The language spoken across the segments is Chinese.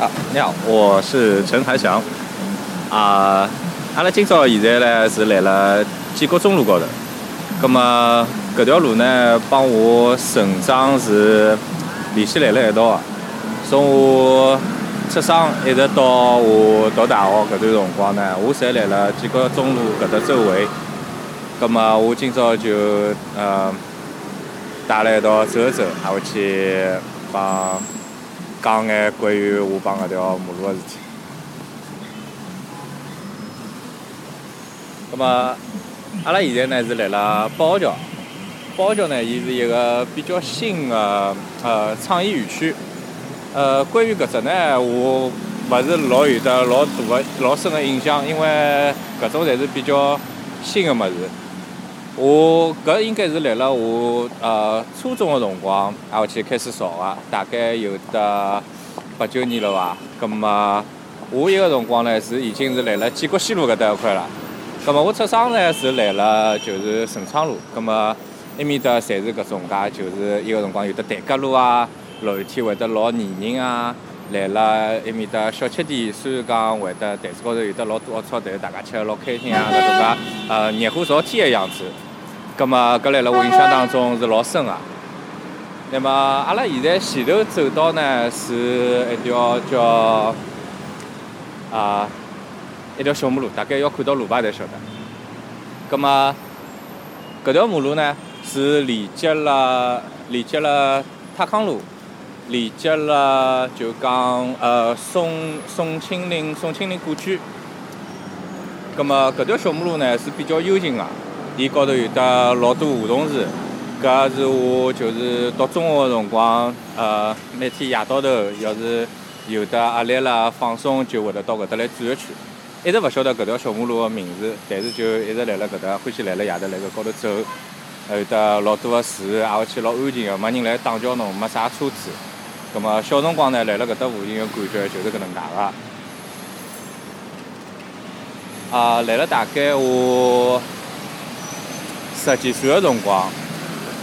啊，你好，我是陈海翔。啊，阿拉今朝现在呢是来了建国中路高头。葛么搿条路呢帮我成长是联系来了一道的。从我出生一直到我读大学搿段辰光呢，我侪来了建国中路搿搭周围。葛么我今朝就呃带了一道走一走，还会去帮。讲眼关于我帮搿条马路个事体。葛末，阿拉现在呢是辣辣八号桥。八号桥呢，伊是一个比较新个呃创意园区。呃，关于搿只呢，我勿是老有得老大个、老深个印象，因为搿种侪是比较新个物事。我搿应该是辣辣我呃初中个辰光，挨下去开始造个，大概有得八九年了伐。葛末我伊个辰光呢，是已经是辣辣建国西路搿搭一块了。葛末我出生呢是辣辣就是顺昌路，葛末埃面搭侪是搿种介，就是伊个辰光有得台格路啊，落雨天会得老泥泞啊。来了埃面搭小吃店，虽然讲会得台子高头有得老多龌龊，但是大家吃得老开心啊，搿种介呃热火朝天个样子。葛末搿来辣我印象当中是老深个。那么阿拉现在前头走到呢是一条叫啊一条小马路，大概要看到路牌才晓得。葛末搿条马路呢是连接了连接了泰康路。连接了就讲呃宋宋庆龄宋庆龄故居，葛么搿条小马路呢是比较幽静个，伊高头有得老多梧桐树，搿是我就是读中学个辰光，呃每天夜到头要是有得压力了放松，就会得到搿搭来转一圈。一直勿晓得搿条小马路个名字，但是就一直辣辣搿搭欢喜辣辣夜头辣搿高头走，还有得老多个树，挨下去老安静个，没人来打搅侬，没啥车子。葛末小辰光呢，来了搿搭附近个感觉就是搿能介个。啊，来了大概我十几岁个辰光，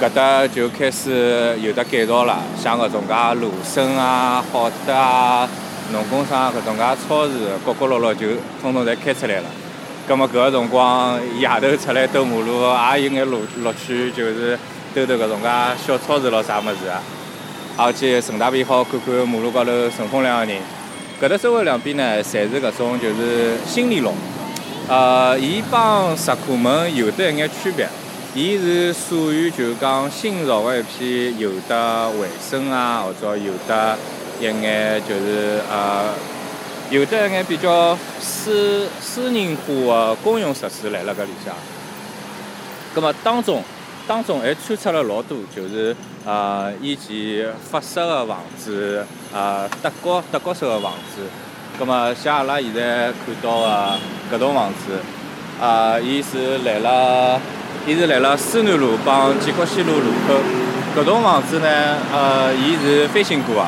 搿搭就开始有得改造了，像搿种介罗森啊、好德啊、农工商搿种介超市，角角落落就统统侪开出来了。葛末搿个辰光夜头出来兜马路，也有眼乐乐趣，就是兜兜搿种介小超市咯啥物事啊。而且顺大便好看看马路高头乘风凉个人，搿搭周围两边呢，侪是搿种就是新里路。呃，伊帮石库门有得一眼区别，伊是属于就讲新造个一批有得卫生啊，或者有得一眼就是呃，有得一眼比较私私人化个公用设施辣辣搿里向。葛末当中。当中还穿插了老多，就是呃以前法式个房子，呃德国德国式个房子。葛么像阿拉现在看到个搿栋房子，呃，伊是辣辣，伊是辣辣思南路帮建国西路路口。搿栋房子呢，呃，伊是翻新过个，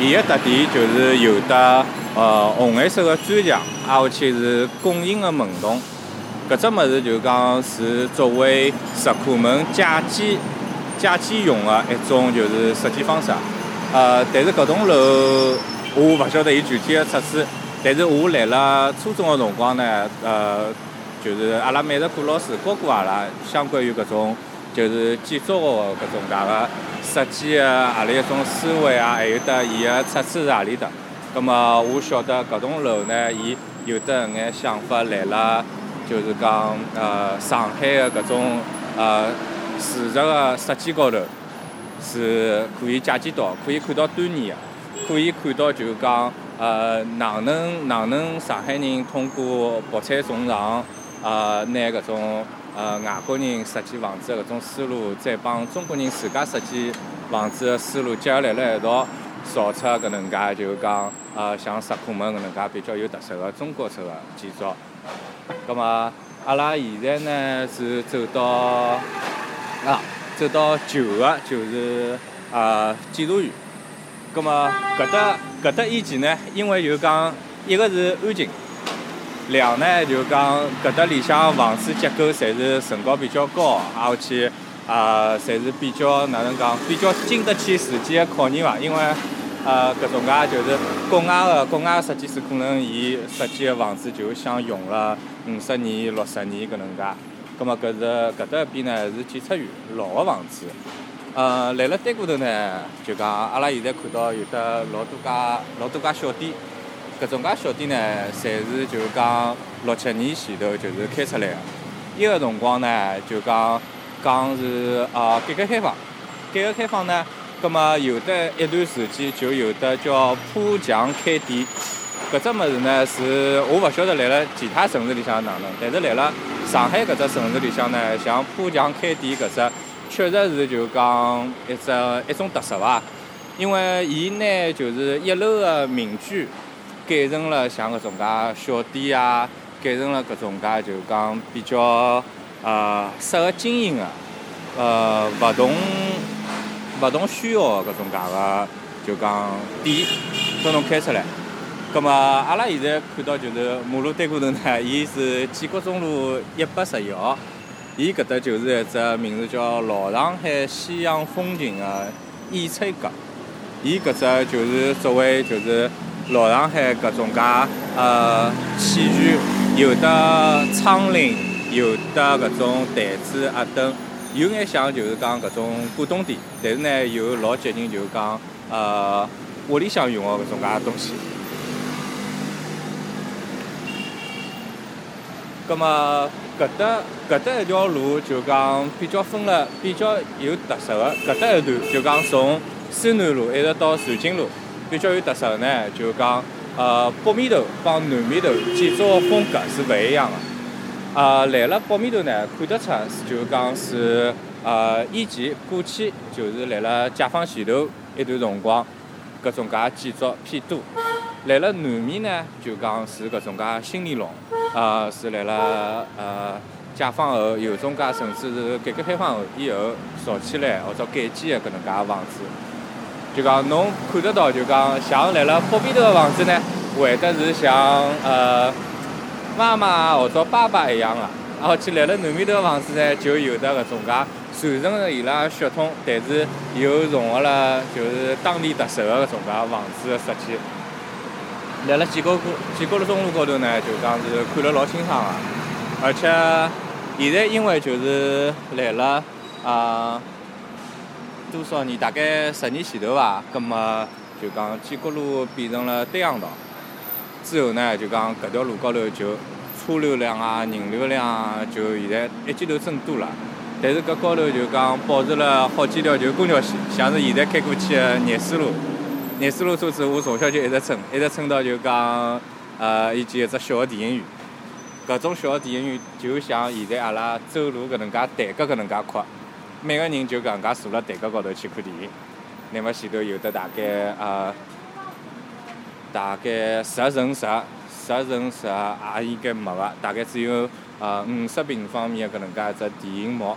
伊个特点就是有得呃红颜色个砖墙，挨下去是拱形个门洞。搿只物事就讲是作为石库门借机借机用个一种就是设计方式，呃，但是搿栋楼我勿晓得伊具体个测试，但是我来了初中个辰光呢，呃，就是阿拉美术课老师教过阿拉相关于搿种就是建筑个搿种介个设计个何里一种思维啊，还有得伊个测试是何里搭。葛末我晓得搿栋楼呢，伊有得眼想法来了。就是讲，呃，上海的搿种呃视觉个设计高头是可以借鉴到，可以看到端倪个，可以看到就是讲，呃，哪能哪能上海人通过博采众长，呃，拿搿种呃外国人设计房子个搿种思路，再帮中国人自家设计房子个思路结合辣辣一道，造出搿能介就讲，呃，像石库门搿能介比较有特色个中国式个建筑。咁么，阿拉现在呢是走到啊，走到旧个就是啊检察院。咁么搿搭搿搭以前呢，因为就讲一个是安静，两呢就讲搿搭里向房子结构侪是层高比较高，而且啊侪是比较哪能讲，比较经得起时间个考验伐？因为呃，搿种介就是国外个国外设计师可能伊设计个房子就想用了五十年、六十年搿能介。葛末搿是搿搭一边呢是检察院老个房子。呃，来了丹过头呢，就讲阿拉现在看到有得老多家老多家小店。搿种介小店呢，侪是就讲六七年前头就是开出来个。伊个辰光呢，就讲讲是呃改革开放，改革开放呢，葛末有得一段时间就有得叫铺墙开店。搿只物事呢，是我勿晓得来了其他城市里向哪能，但是来了上海搿只城市里向呢，像铺墙开店搿只，确实是就讲一只一种特色伐。因为伊拿就是一楼个民居。改成了像搿种介小店啊，改成了搿种介就讲比较呃适合经营个，呃勿同勿同需要搿种介个就讲店，都能开出来。葛末阿拉现在看到就是马路对过头呢，伊是建国中路一百十一号，伊搿搭就是一只名字叫老上海西洋风情个翡翠阁，伊搿只就是作为就是。老上海搿种介呃器具，有的窗棂，有的搿种台子、鸭凳，有眼像就是讲搿种古董店，但是呢又老接近就是讲呃屋里向用个搿种介东西。葛末搿搭搿搭一条路就讲比较分了，比较有特色个，搿搭一段就讲从山南路一直到南京路。比较有特色的呢，就讲呃北面头帮南面头建筑风格是勿一样的。啊，来了北面头呢，看得出就讲是呃以前过去就是来了解放前头一段辰光，搿种介建筑偏多。来了南面呢，就讲是搿种介新年弄，呃是来了呃解放后有种介甚至是改革开放后以后造起来或者改建的搿能介房子。就讲侬看得到，就讲像来了北边头个房子呢，会得是像呃妈妈或者爸爸一样个，然后去来了南面头个房子呢，就有的搿种介传承了伊拉血统，但是又融合了就是当地特色个搿种介房子个设计。来了建国路建国路中路高头呢，就讲是看了老清爽个，而且现在因为就是来了啊。多少年？大概十年前头伐，葛末就讲建国路变成了单行道，之后呢，就讲搿条路高头就车流量啊、人流量就现在一记头增多了。但是搿高头就讲保持了好几条就公交线，像是现在开过去的廿四路，廿四路车子我从小就一直乘，一直乘到就讲呃以前一只小个电影院。搿种小个电影院就像现在阿拉走路搿能介台阶搿能介宽。每个人就搿能介坐辣台阶高头去看电影，那么前头有的大概呃，大概十乘十，十乘十也应该没个，大概只有呃五十平方米个搿能介一只电影幕，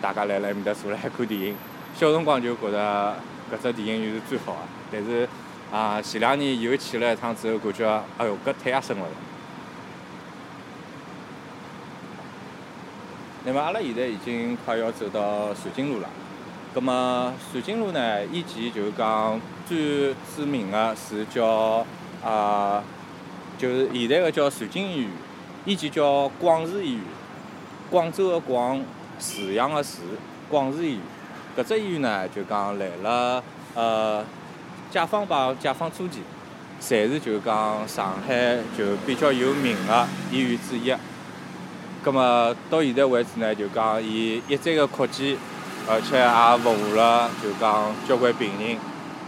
大家来辣埃面搭坐辣海看电影。小辰光就觉着搿只电影院是最好个，但是啊前两年又去了一趟之后，感觉哎哟搿太压深了。那么阿拉现在已经快要走到南京路了。葛么南京路呢，以前就讲最知名的是叫啊，就是现在的叫南京医院，以前叫广慈医院。广州的广，慈阳的慈，广慈医院。搿只医院呢，就讲来了呃，解放帮解放初期，侪是就讲上海就比较有名的医院之一。葛么到现在为止呢，就讲伊一再个扩建，而且也服务了就讲交关病人。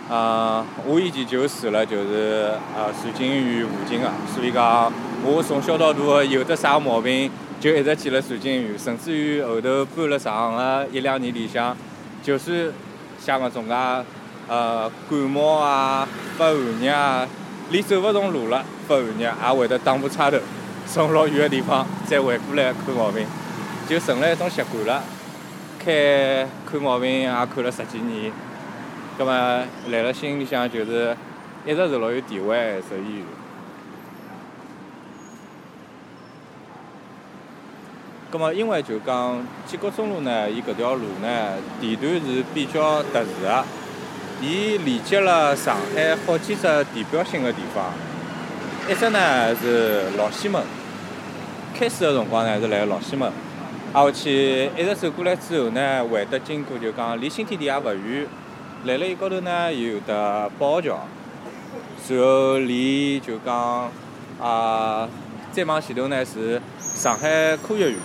呃，我以前就住了就是呃南京医院附近个，所以讲我从小到大有得啥毛病，就一直去了瑞金医院，甚至于后头搬了上个一两年里向，就算像搿种介呃感冒啊、发寒热啊，连走勿动路了，发寒热也会得打部差头。从老远个地方再回过来看毛病，就成了一种习惯了。开看毛病也看了十几年，葛末来了心里向就是一直是老有地位一只医院。葛末因为就讲建国中路呢，伊搿条路呢地段是比较特殊个，伊连接了上海好几只地标性的地方。一只呢是老西门，开始的辰光呢是辣老西门，挨下去一直走过来之后呢，会得经过就讲离新天地也勿远，辣辣伊高头呢有得宝号桥，然后离就讲啊再往前头呢是上海科学园，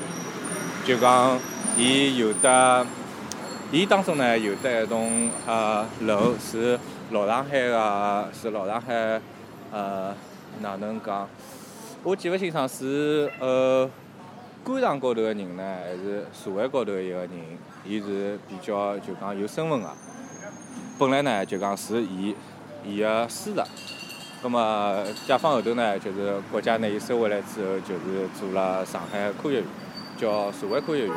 就讲伊有得。伊当中呢有得一栋呃楼是老上海个，是老上海呃哪能讲？我记勿清爽是呃官场高头个人呢，还是社会高头一个人？伊是比较就讲有身份个。本来呢就讲是伊伊个师侄，葛末解放后头呢，就是国家拿伊收回来之后，就是做了上海科学院，叫社会科学院。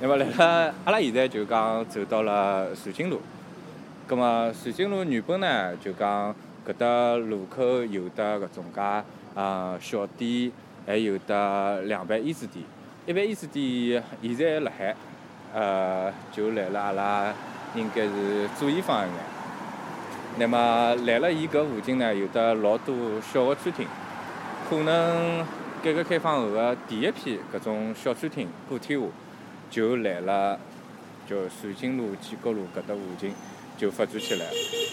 那么，来了阿拉现在就讲走到了瑞金路。葛末瑞金路原本呢，就讲搿搭路口有得搿种介啊小店，还有得两爿胭脂店。一爿胭脂店现在还辣海，呃，就来了阿拉应该是左前方一眼。那么，来了伊搿附近呢，有得老多小个餐厅。可能改革开放后个第一批搿种小餐厅补贴下。就来了，就南京路、建国路搿搭附近就发展起来，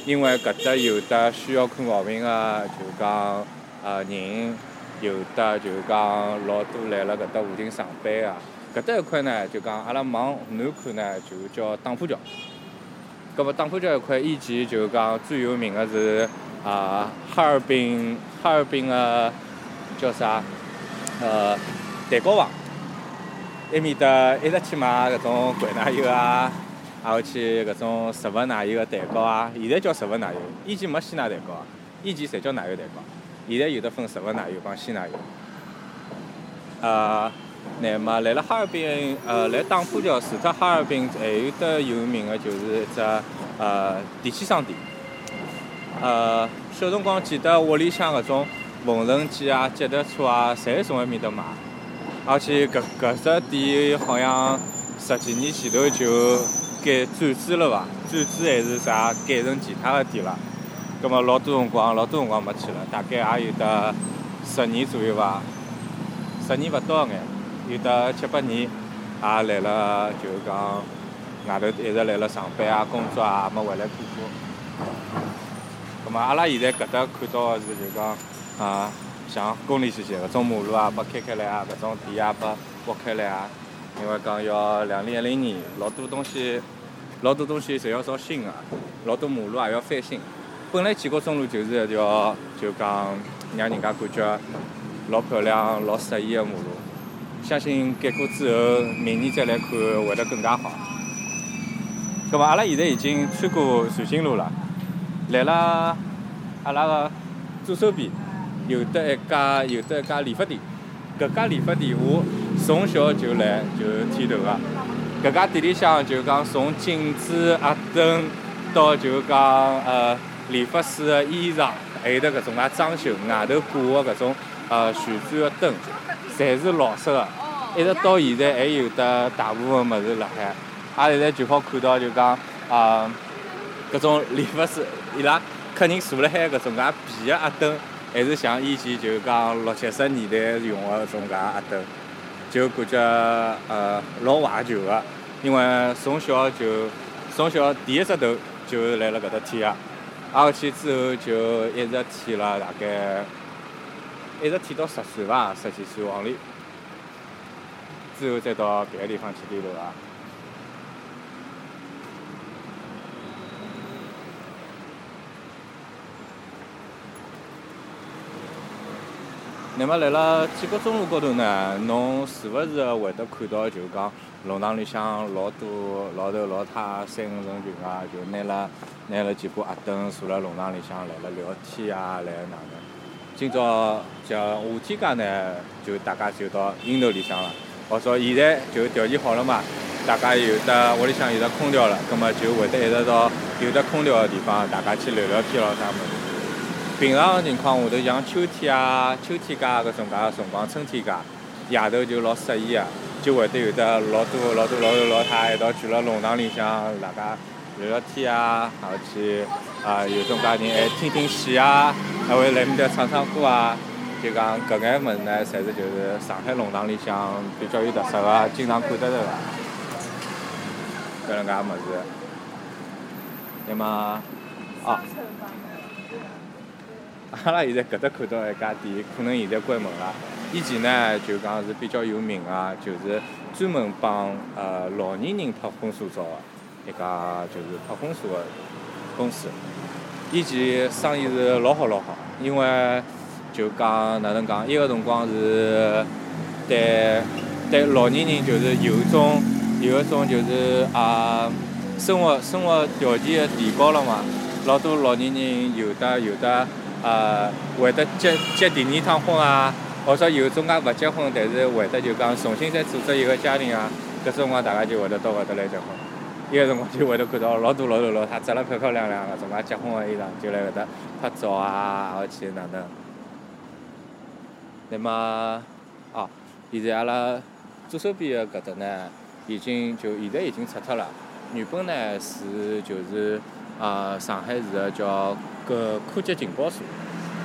因为搿搭有的需要看毛病个，就讲呃人，有的就讲老多来了搿搭附近上班个，搿搭一块呢，就讲阿拉往南看呢，就叫打浦桥。搿么打浦桥一块以前就讲最有名个是啊哈尔滨，哈尔滨个叫啥？呃，蛋糕房。埃面搭一直去买搿种灌奶油啊，挨下去搿种植物奶油个蛋糕啊，现在叫植物奶油，以前没鲜奶蛋糕，以前侪叫奶油蛋糕，现在有得分植物奶油帮鲜奶油。呃，乃末来了哈尔滨，呃，来打浦桥除脱哈尔滨，还有得有名个就是一只呃电器商店。呃，小辰光记得屋里向搿种缝纫机啊、脚踏车啊，侪从埃面搭买。而且搿搿只店好像十几年前头就改转制了伐？转制还是啥？改成其他的店了。葛末老多辰光，老多辰光没去了，大概也有得十年左右伐？十年勿到眼，有得七八年，也来了，就讲外头一直来了上班啊、工作啊，没回来看过。葛末阿拉现在搿搭看到个是就讲啊。像公里些些搿种马路啊，拨开开来啊，搿种地啊，拨挖开来啊。因为讲要两零一零年，老多东西，老多东西侪要造新个，老多马路也要翻新。本来建国中路就是一条，就讲让人家感觉老漂亮、老适意个马路。相信改过之后，明年再来看会得更加好。葛末阿拉现在已经穿过瑞金路了，来了阿拉个左手边。有得一家有得一家理发店，搿家理发店我从小就来就剃头个。搿家店里向就讲从镜子、鸭灯到就讲呃理发师个衣裳，还有得搿种介装修，外头挂个搿种呃旋转个灯，侪是老式个，一直到现在还有得大部分物事辣海。阿现在就好看到就讲啊搿种理发师伊拉客人坐辣海搿种介皮个鸭灯。还是像以前就讲六七十年代用个种介鸭灯，就感觉呃老怀旧的，因为从小就从小第一只头就来了搿搭剃个，挨下去之后就一直剃了大概一直剃到十岁伐，十几岁往里，之后再到别个地方去剃头啊。那么，辣辣建国中路高头呢，侬是勿是会得看到，就讲弄堂里向老多老头老太三五成群啊，就拿了拿了几把阿凳坐辣弄堂里向来了聊天啊，来哪能？今朝像夏天介呢，就大家就到阴头里向了。或者现在就条件好了嘛，大家有的屋里向有得空调了，葛末就会得一直到有得空调个地方，大家去聊聊天咯啥物事。平常个情况下头，像秋天啊、秋天介搿种介个辰光，春天介，夜头就老适宜个，就会得有得老多老多老头老太一道聚辣弄堂里向，大家聊聊天啊，还去啊有种介人还听听戏啊，还会来面搭唱唱歌啊。就讲搿眼物事呢，侪是就是上海弄堂里向比较有特色个，经常看得着个搿能介物事。那么，哦，阿拉现在搿搭看到一家店，可能现在关门了。以前呢，就讲是比较有名个，就是专门帮呃老年人拍婚纱照个一家就是拍婚纱个公司。以前生意是老好老好，因为。就讲哪能讲？伊个辰光是对对老年人就是有一种有一种就是啊生活生活条件提高了嘛。老多老年人有的有的啊会得结结第二趟婚啊，或者有种介勿结婚，但是会得就讲重新再组织一个家庭啊。搿辰光大家就会得到搿搭来结婚。伊个辰光就会得看到老多老头老太着了漂漂亮亮个，种介结婚个衣裳，就来搿搭拍照啊，而且哪能？那么，哦，现在阿拉左手边个搿搭呢，已经就现在已经拆脱了。原本呢是就是啊上海市个叫搿科技情报所，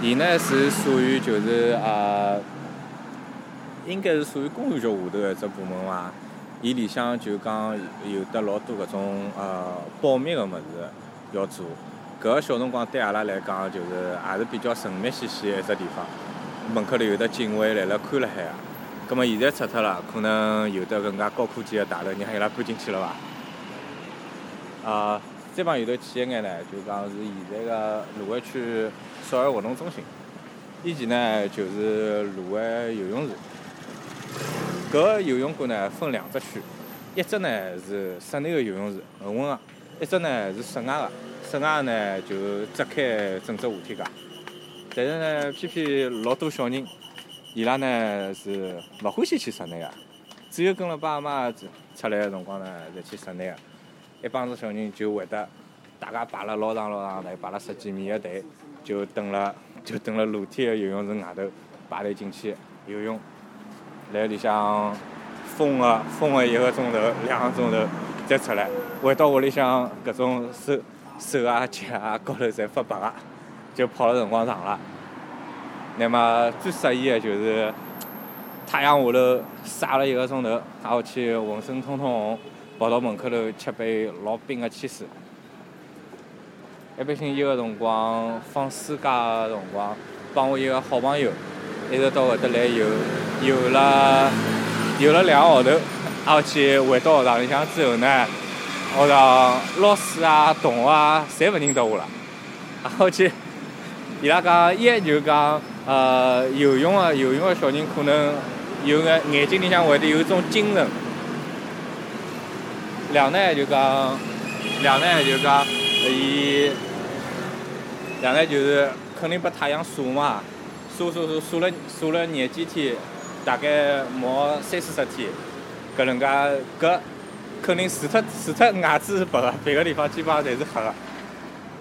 伊呢是属于就是啊，应该是属于公安局下头个一只部门伐。伊里向就讲有得老多搿种呃保密个物事要做。搿个小辰光对阿拉来讲，就是也是比较神秘兮兮个一只地方。门口头有得警卫来辣看辣海个，葛末现在拆脱了，可能有得搿能介高科技个大楼，让伊拉搬进去了伐？啊，再往后头去一眼呢，就讲是现在个卢湾区少儿活动中心。以前呢就是卢湾游泳池，搿游泳馆呢分两只区，一只呢是室内个游泳池，恒温个；一只呢是室外个，室外个呢就只开整只夏天介。但是呢，偏偏老多小人，伊拉呢是勿欢喜去室内个，只有跟了爸妈出来个辰光呢，才去室内个。一帮子小人就会得，大家排了老长老长队，排了十几米个队，就等了就等了露天个游泳池外头排队进去游泳，来里向封个封个一个钟头、两个钟头再出来，回到屋里向搿种手手啊脚啊高头侪发白个。就跑了辰光长了，那么最适宜的就是太阳下头晒了一个钟头，挨下去浑身通通红，跑到门口头吃杯老冰的汽水。一般性伊个辰光放暑假个辰光，帮我一个好朋友一直到搿搭来游，游了游了两个号头，挨下去回到学堂里向之后呢，学堂老师啊、同学啊，侪勿认得我了，挨下去。伊拉讲，一就讲，呃，游泳个游泳个小人可能有眼眼睛里向会得有一种精神。两呢就讲，两呢就讲，伊两呢就是肯定被太阳晒嘛，晒晒晒晒了晒了廿几天，大概毛三四十天，搿能介搿肯定除脱除脱牙齿是白个，别个地方基本上侪是黑个。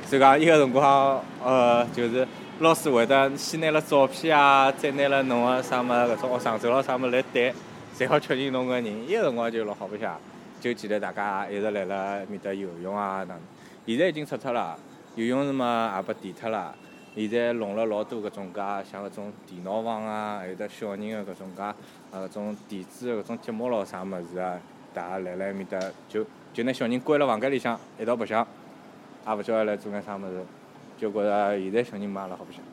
所以讲，伊个辰光，呃，就是老师会得先拿了照片啊，再拿了侬个啥物，搿种学生证咯啥物来对，才好确定侬个人。伊个辰光就老好白相，就记得大家一直辣辣面搭游泳啊，哪现在已经拆脱了，游泳池嘛也被填脱了。现在弄了老多搿种介，像搿种电脑房啊，还有得小人个搿种介，呃，搿种电子个搿种节目咯啥物事啊，大家辣辣埃面搭就就拿小人关辣房间里向一道白相。也勿晓得来做眼啥物事，就觉着现在小人嘛也老好白相。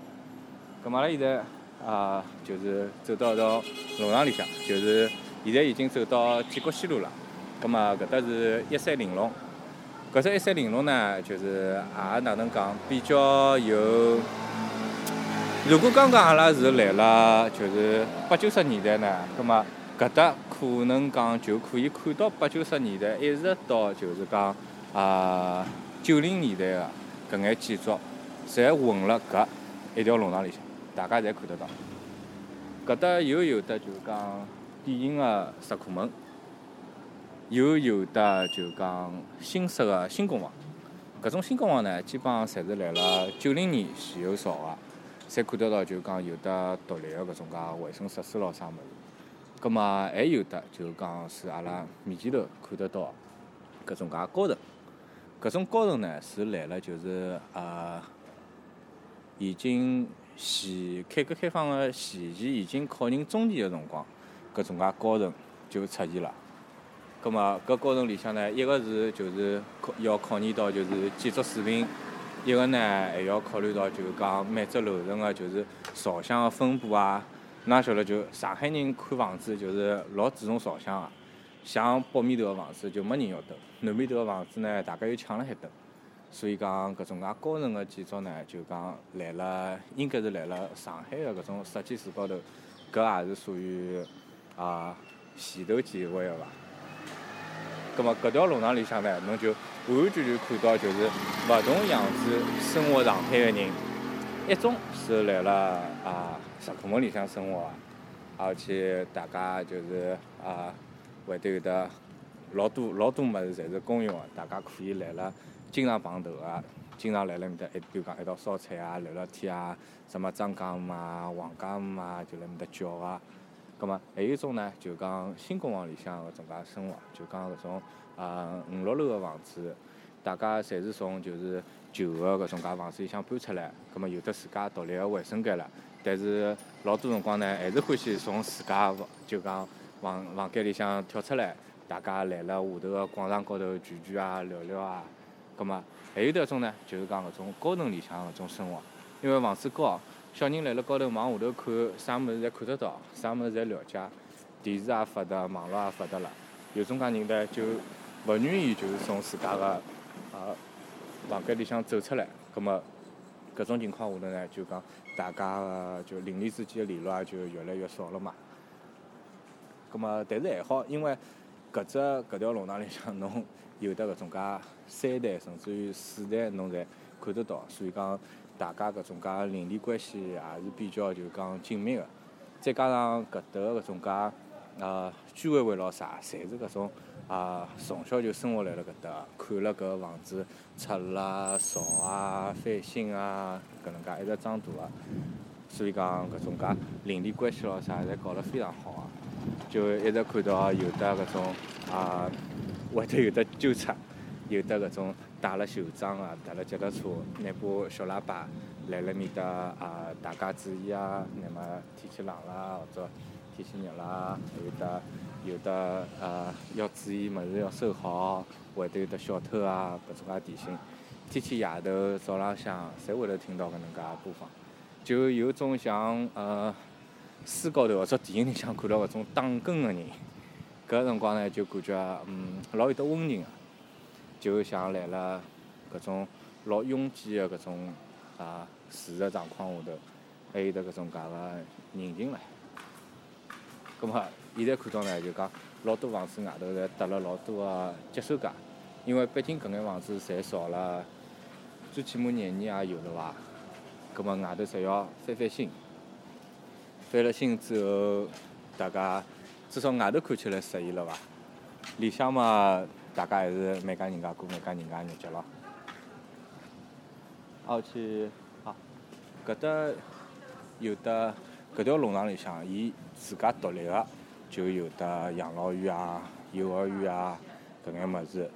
咁嘛，阿拉现在啊，就是走到一道弄堂里向，就是现在已经走到建国西路了。咁嘛，搿搭是一三玲珑。搿只一三玲珑呢，就是也哪能讲，比较有。如果刚刚阿拉是来了，就是八九十年代呢，咁么搿搭可能讲就可以看到八九十年代一直到就是讲啊。九零年代个搿眼建筑，侪混辣搿一条弄堂里向，大家侪看得到。搿搭又有的就讲典型个石库门，又有的就讲新式个新公房。搿种新公房呢，基本上侪是辣辣九零年前后造个，侪看得到就讲有得独立个搿种介卫生设施咯啥物事。葛末还有的就讲是阿拉面前头看得到搿种介高层，搿种高层呢是来了就是呃，已经前改革开放个前期已经靠近中期个辰光，搿种介高层就出现了。葛末搿高层里向呢，一个是就是考要考验到就是建筑水平。一个呢，还要考虑到，就是讲每只楼层个就是朝向个分布啊。㑚晓得，就上海人看房子就是老注重朝向个，像北面头个房子就没人要等，南面头个房子呢，大家又抢了海等。所以讲，搿种介高层个建筑呢，就讲来了，应该是来了上海个搿种设计师高头，搿也是属于啊前头几位个伐？葛么搿条路廊里向呢，侬就完完全全看到就是勿同样子生活状态个人，一种是来了啊石库门里向生活，而且大家就是啊会得有得老多老多物事侪是公用个，大家可以来了经常碰头个，经常来了面搭一比如讲一道烧菜啊、聊聊天啊，什么张家姆啊、王家姆啊，就辣面搭叫个。葛末还有一种呢，就讲新公房里向搿种介生活，就讲搿种啊五六楼个房子，大家侪是从就是旧个搿种介房子里向搬出来，葛末有得自家独立个卫生间了。但是老多辰光呢，还是欢喜从自家就讲房房间里向跳出来，大家来了下头个广场高头聚聚啊、聊聊啊。葛末还有得一种呢，就是讲搿种高层里向搿种生活，因为房子高。小人辣辣高头往下头看，啥物事侪看得到，啥物事侪了解，电视也发达，网络也发达了。有种介人呢，就勿愿意就是从自家个呃房间里向走出来。葛末搿种情况下头呢，就讲大家个就邻里之间个联络也就越来越少了嘛。葛末但是还好，因为搿只搿条弄堂里向侬有得搿种介三代甚至于四代侬侪看得到，所以讲。大家搿种介邻里关系也是比较就讲紧密个，再加上搿搭搿种介呃居委会咾啥，侪是搿种啊从小就生活辣辣搿搭，看了搿房子拆啦、造啊、翻新啊，搿能介一直长大个，所以讲搿种介邻里关系咾啥，侪搞得非常好个，就一直看到有的搿种啊会得有的纠察，有的搿种。带了袖章啊，踏了脚踏车，拿把小喇叭，来了面搭啊，大家注意啊，那么天气冷啦，或者天气热啦，有的有的呃要注意物事要收好，会得有得小偷啊，搿种介提醒。天天夜头早浪向，侪会得听到搿能介播放，就有种像呃书高头或者电影里向看到搿种打更个人，搿辰光呢就感觉嗯老有得温情个。就像来了搿种老拥挤个搿种啊事实状况下头，还有得搿种介个人情唻。葛末现在看到呢，就讲老多房子外头侪搭了老多个接收架，因为毕竟搿眼房子侪造了，最起码廿年也有了伐？葛末外头侪要翻翻新，翻了新之后，大家至少外头看起来适意了伐？里向嘛。大家还是每家人家过每家人家日脚咯。而且，啊，搿搭有的搿条弄堂里向，伊自家独立个就有的养老院啊、幼儿园啊搿眼物事。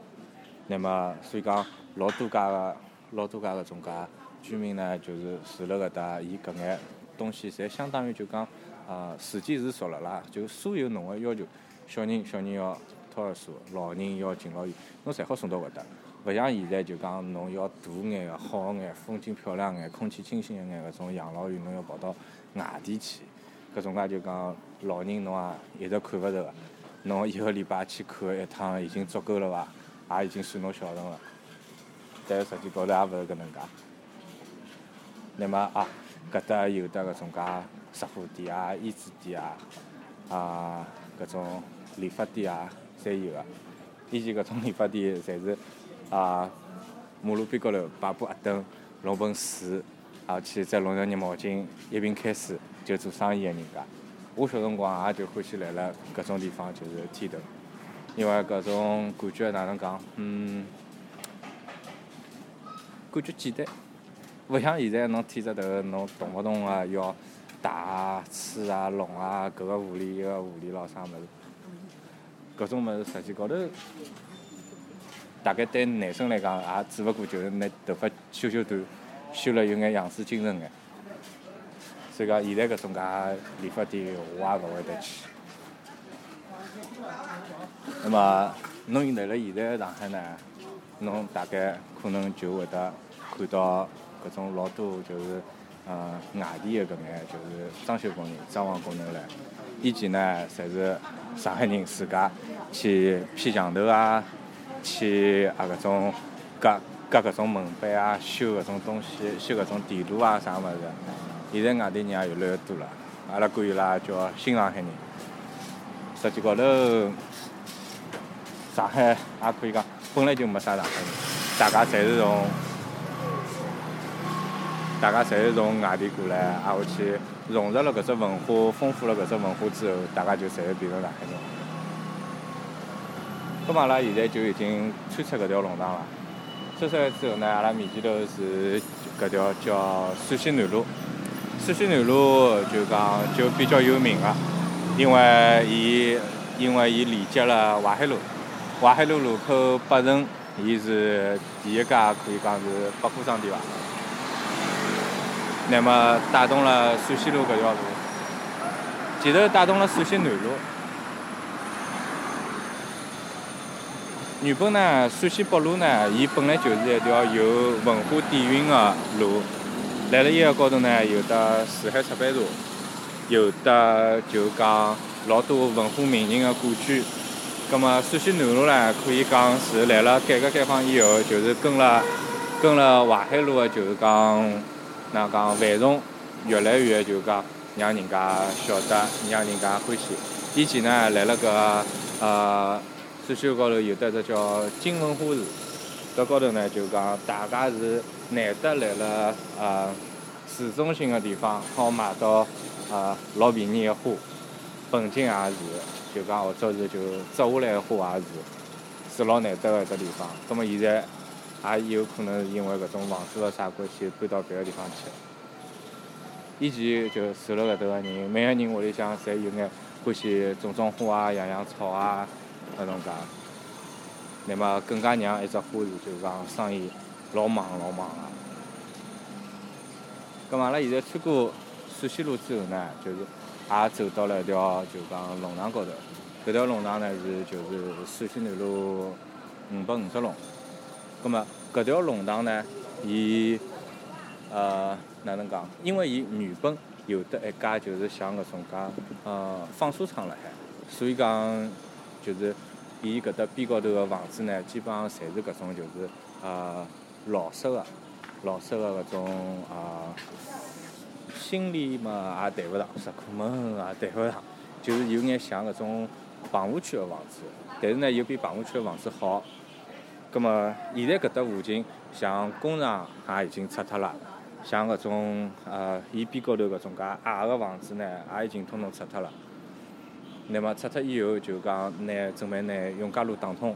那么，所以讲老多家个老多家个种介居民呢，就是住辣搿搭，伊搿眼东西侪相当于就讲啊，四季是熟了啦，就所有侬个要求，小人小人要。托儿所，老人要敬老院，侬侪好送到搿搭。勿像现在就讲侬要大眼个、好眼、风景漂亮眼、空气清新一眼搿种养老院，侬要跑到外地去。搿种介就讲老人侬也一直看勿着个，侬一个礼拜去看一趟已经足够了伐？也已经算侬孝顺了。但实际高头也勿是搿能介。那么啊，搿搭有得搿种介杂货店啊、衣纸店啊，啊，搿种理发店啊。侪有个，以前搿种理发店侪是啊，马路边高头摆把矮凳，弄盆水，而且再弄条热毛巾，一瓶开水就做生意个人家。我小辰光也就欢喜来了搿种地方，就是剃头，因为搿种感觉哪能讲，嗯，感觉简单，勿像现在侬剃只头，侬动勿动个要。打啊、吹啊、弄啊，搿个狐狸一个护理咾啥物事，搿种物事实际高头，大概对男生来讲，也只勿过就是拿头发修修短，修了有眼样子精神眼。所以讲，现在搿种介理发店，我也勿会得去。那么，侬来了现在上海呢，侬大概可能就会得看到搿种老多就是，呃，外地的搿眼就是装修工人、装潢工人唻。以前呢，侪是上海人自家去劈墙头啊，去啊搿种隔隔搿种门板啊，修搿种东西，修搿种电路啊啥物事。现在外地人也越来越多了，阿拉管伊拉叫新上海人。实际高头，上海也可以讲本来就没啥上海人，大家侪是从，大家侪是从外地过来，挨下去融入了搿只文化，丰富了搿只文化之后，大家就侪变成上海人。咁么阿拉现在就已经穿出搿条弄堂了，穿出来之后呢，阿拉面前头是搿条叫陕西南路。陕西南路就讲就比较有名个，因为伊因为伊连接了淮海路，淮海路路口北辰，伊是第一家可以讲是百货商店伐。那么带动了陕西路搿条路，其实带动了陕西南路。原本呢，陕西北路呢，伊本来就是一条有文化底蕴个路。来了伊个高头呢，有的四海出版社，有的就讲老多文化名人的故居。葛末陕西南路呢，可以讲是来了改革开放以后，就是跟了跟了淮海路个，就是讲哪讲繁荣，越来越就讲让人家晓得，让人家欢喜。以前呢，来了搿呃陕西路高头有得只叫金文花市。搿高头呢，就讲大家是难得来了呃市中心个地方，好买到呃老便宜个花，本金也是，就讲或者是就摘下来个花也是，是老难得个一只地方。葛末现在也有可能是因为搿种房子个啥关系，搬到别个地方去了。以前就住辣搿搭个人，每个人屋里向侪有眼欢喜种种花啊、养养草啊，搿种介。那么更加让一只花市就是讲生意老忙老忙个。咁阿拉现在穿过陕西路之后呢，就是也走到了一条就讲弄堂高头。搿条弄堂呢是就是陕西南路五百五十弄。咁么搿条弄堂呢，伊呃哪能讲？因为伊原本有得一家就是像搿种介呃纺纱厂辣海，所以讲就是。伊搿搭边高头个房子呢，基本上侪是搿种就是呃老式个、老式个搿种啊，新里嘛也谈勿上，石库门也谈勿上，就是有眼像搿种棚户区个房子，但是呢又比棚户区个房子好。葛末现在搿搭附近像工厂也已经拆脱了，像搿种呃伊边高头搿种介矮个房子呢，也已经统统拆脱了。那么拆脱以后，就讲拿准备拿永嘉路打通，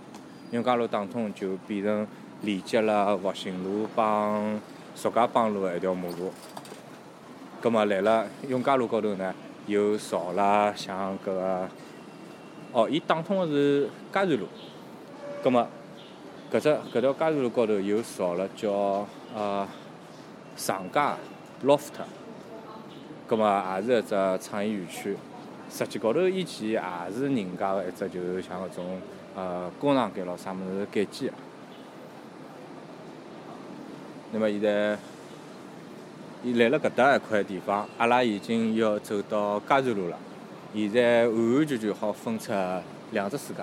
永嘉路打通就变成连接了复兴路帮苏家浜路的一条马路。葛末来了永嘉路高头呢，又造了像搿个，哦，伊打通个是嘉善路。葛末搿只搿条嘉善路高头又造了叫呃长街 loft，葛末也是一只创意园区。实际高头以前也是人家个一只，就是像搿种呃工厂间咯啥物事改建个。那么现在，伊来了搿搭一块地方，阿拉已经要走到嘉善路了。现在完完全全好分出两只世界。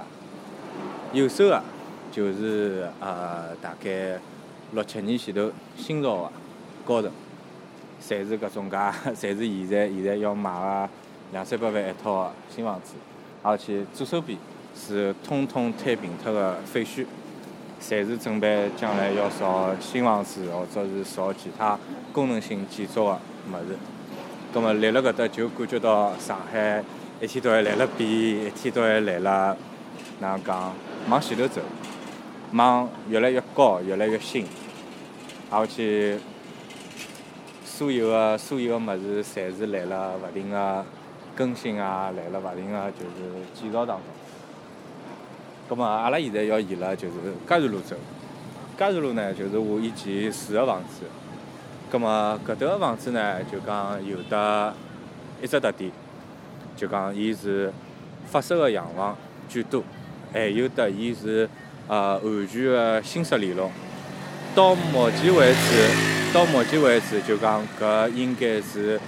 右手个就是呃大概六七年前头新造个高层，侪是搿种介，侪是现在现在要买个。两三百万一套个新房子，而且左手边是通通摊平脱个废墟，侪是准备将来要造新房子或者是造其他功能性建筑个物事。葛末立辣搿搭就感觉到上海一天到晚来了变，一天到晚来了哪能讲往前头走，往越来越高、越来越新，而且所有个所有个物事，侪是来了勿停个更新啊，来了勿停个就是建造当中。葛末阿拉现在要沿了就是嘉善路走。嘉善路呢，就是我以前住个房子。葛末搿搭个房子呢，就讲有得一只特点，就讲伊是法式个洋房居多，还有得伊是呃完全个新式联络。到目前为止，到目前为止，就讲搿应该是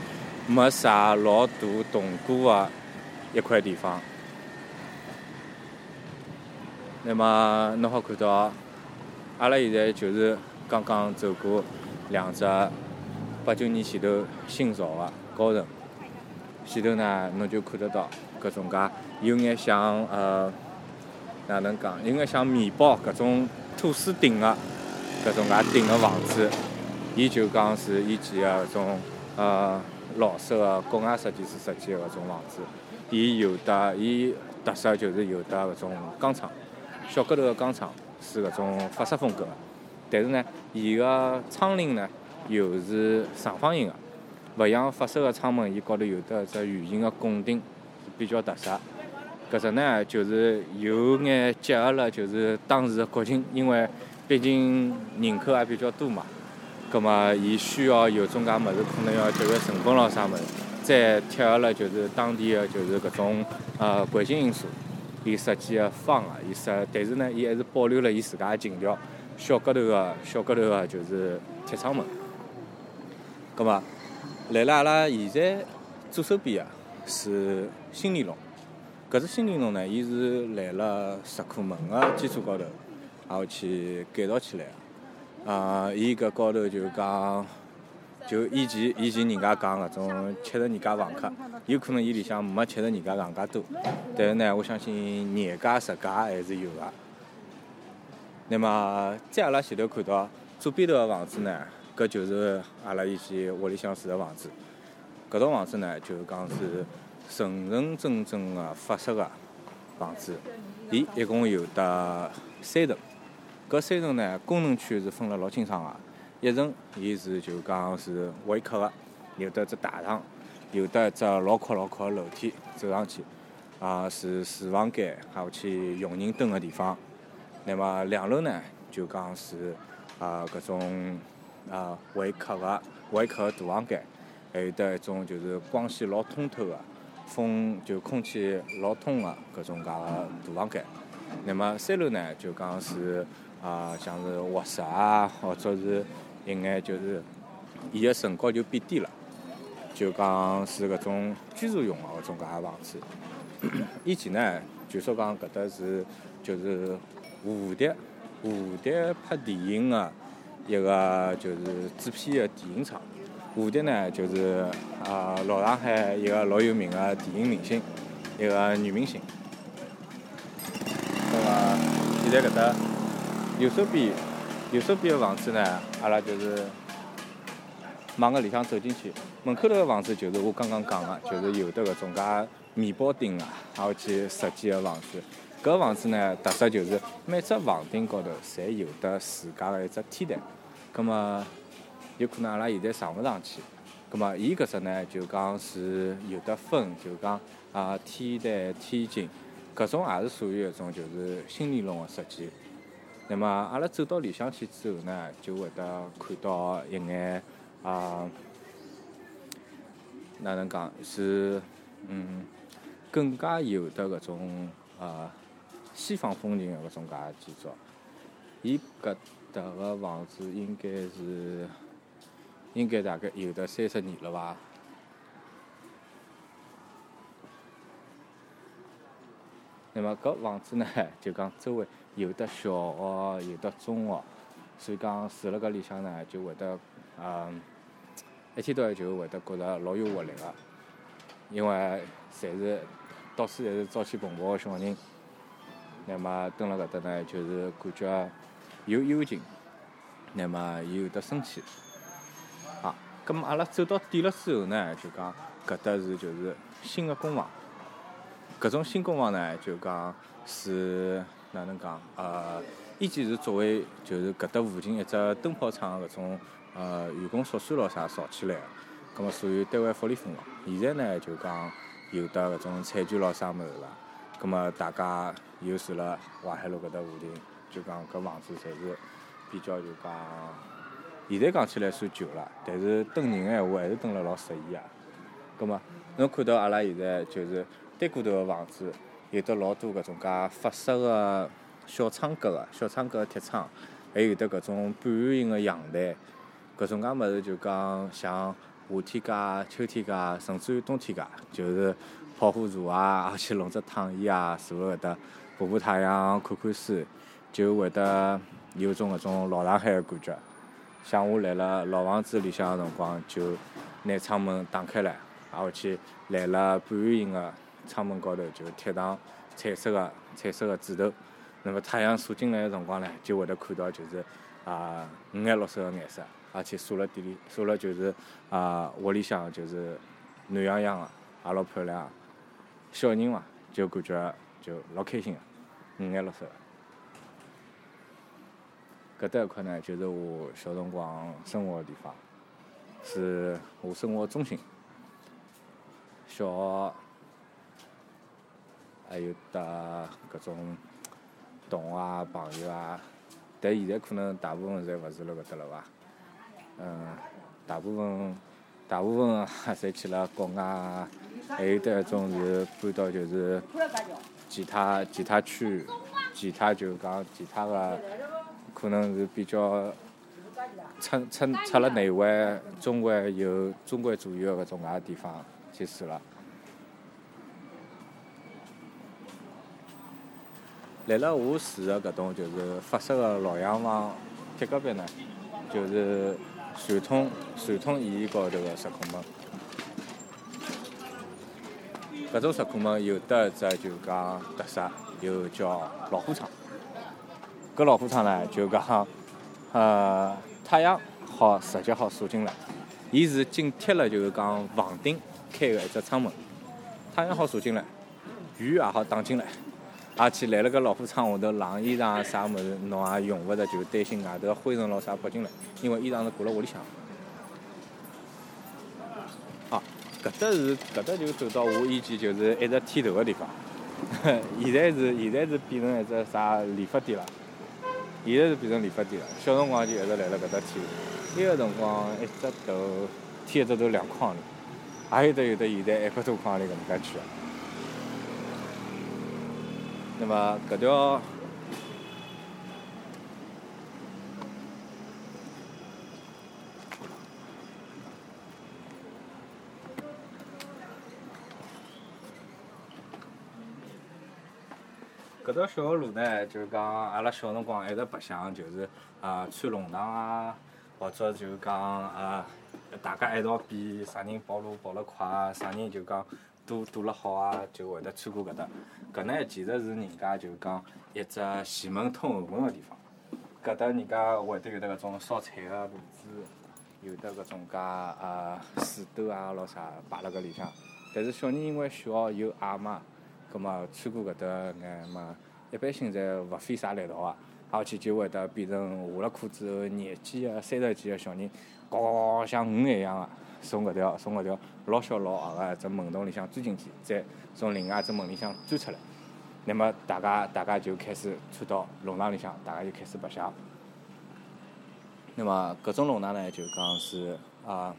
没啥老大动过个一块地方。那么侬好看到，阿拉现在就是刚刚走过两只八九年前头新造个高层，前头呢侬就看得到搿种介有眼像呃哪能讲，有眼像面包搿种吐司顶个。搿种介顶个房子，伊就讲是以前个搿种呃老式个国外设计师设计个搿种房子。伊有的伊特色就是有的搿种钢厂，小个头个钢厂是搿种法式风格个。但是呢，伊个窗棂呢又是长方形个，勿像法式个窗门，伊高头有的只圆形个拱顶，比较特色。搿只呢就是有眼结合了，就是当时个国情，因为。毕竟人口也比较多嘛，葛末伊需要有种介物事，可能要节约成本咯啥物事，再贴合了就是当地个就是搿种呃环境因素，伊设计个方啊，伊设，但是呢，伊还是保留了伊自家个情调，小个头个小个头个就是铁窗门。葛末，来了阿拉现在左手边个是新里弄，搿只新联龙呢，伊是来了石库门个基础高头。然后去改造起来个，啊，伊搿高头就讲，就以前以前人家讲搿种七十二家房客，有可能伊里向没七十二家房客多，但是呢，我相信廿家十家还是有个。那么在阿拉前头看到左边头个房子呢，搿就是阿拉以前屋里向住个房子。搿套房子呢，就是讲是纯纯正正个法式个房子，伊一共有得三层。搿三层呢，功能区是分了老清爽个。一层伊是就讲是会客个，有得只大堂，有得一只老阔老阔个楼梯走上去，啊是厨房间，还有去佣人蹲个地方。那么两楼呢，就讲是啊搿种啊会客个会客个大房间，还有得一种就是光线老通透个，风就空气老通个搿种介个大房间。那么三楼呢，就讲是。啊，像是卧室啊，或者是一眼就是，伊个层高就变低了，就讲是搿种居住用个搿种介个房子。以前呢，据说讲搿搭是就是蝴蝶蝴蝶拍电影个一个就是制片个电影厂。蝴蝶呢，就是啊老上海一个老有名个电影明星，一个女明星。那么现在搿搭。右手边，右手边个房子呢，阿拉就是往个里向走进去，门口头个房子就是我刚刚讲个，就是有的搿种介面包顶啊，还有去设计个房子。搿房子呢，特色就是每只房顶高头侪有得自家个一只天台。葛末有可能阿拉现在上勿上去。葛末伊搿只呢，就讲是有得分，就讲啊天台、天井，搿种也是属于一种就是新联龙个设计。那么阿拉走到里向去之后呢，就会得看到一眼啊，哪能讲是嗯，更加有的搿种啊西方风情个搿种介建筑。伊搿搭个房子应该是应该大概有得三十年了伐？那么搿房子呢，就讲周围。有的小学，有的中学，所以讲住辣搿里向呢，就会得，嗯，一天到晚就会得觉着老有活力个，因为侪是到处侪是朝气蓬勃个小人，那么蹲辣搿搭呢，就是感觉有幽静，那么又有得生气。好，葛末阿拉走到底了之后呢，就讲搿搭是就是新个工房，搿种新工房呢，就讲是。哪能讲？呃，以前是作为就是搿搭附近一只灯泡厂搿种呃员工宿舍咯啥造起来个，葛末属于单位福利分房。现在呢就讲有得搿种彩券咯啥物事啦，葛末大家又住辣淮海路搿搭附近，就讲搿房子侪是比较就讲，现在讲起来算旧了，但是蹲人个闲话还是蹲了老适意个。葛末侬看到阿拉现在就是单过头个房子，有得老多搿种介法式个小窗格个小窗格个铁窗，还有得搿种半圆形个阳台，搿种介物事就讲像夏天介、秋天介，甚至于冬天介，就是泡壶茶啊，去弄只躺椅啊，坐辣搿搭晒晒太阳、看看书，就会得有种搿种老上海个感觉。像我来了老房子里向个辰光，就拿窗门打开来。挨下去，来了半圆形个窗门高头就贴上彩色个彩色个纸头，那么太阳射进来个辰光呢，就会得看到就是啊五颜六色个颜色，而且射辣地里，射辣就是啊屋里向就是暖洋洋个，也老漂亮。小人嘛，就感觉就老开心个，五颜六色。搿搭一块呢，就是我小辰光生活个地方，是我生活中心。小学，还有得搿种同学啊、朋友啊，但现在可能大部分侪勿住辣搿搭了伐？嗯，大部分大部分 侪去了国外，还有得一种是搬到就是其他其他区，其他就讲其他个，可能是比较出出出了内环、中环有中环左右的搿种介地方。去住了。来了我住的搿栋就是法式的老洋房，铁隔壁呢，就是传统传统意义高头个石库门。搿种石库门有得一只就讲特色，就叫老虎窗。搿老虎窗呢，就讲 呃太阳好直接好射进来，伊是紧贴了就是讲房顶。开个一只窗门，太阳好射进来，雨也好打进来，而且来了个老虎窗下头晾衣裳啥物事，侬也用勿着就担心外头灰尘咾啥跑进来，因为衣裳是挂辣屋里向。好，搿搭是搿搭就走到我以前就是一直剃头个地方，现在是现在是变成一只啥理发店了，现在是变成理发店了。小辰光就一直来了搿搭剃，那个辰光一只头剃一只头两块钿。还有得有得现在一百多块钿搿能介去。那么搿条，搿条小个路呢，就是讲阿拉小辰光一直白相，就是啊穿龙堂啊，或者就讲啊。大家一道比啥人跑路跑了快，啥人就讲躲躲了好啊，就会得穿过搿搭。搿呢其实是人家就讲一只前门通后门个地方。搿搭人家会得有得搿种烧菜个炉子，有得搿种介呃水斗啊咾啥摆辣搿里向。但是小人因为小又矮嘛，葛末穿过搿搭眼嘛，一般性侪勿费啥力道个，而且就会得变成下了课之后廿几个、三十几个小人。高高高像鱼一样个，从搿条从搿条老小老矮个一只门洞里向钻进去，再从另外一只门里向钻出来。那么大家大家就开始窜到弄堂里向，大家就开始白相。那么搿种弄堂呢，就讲是啊，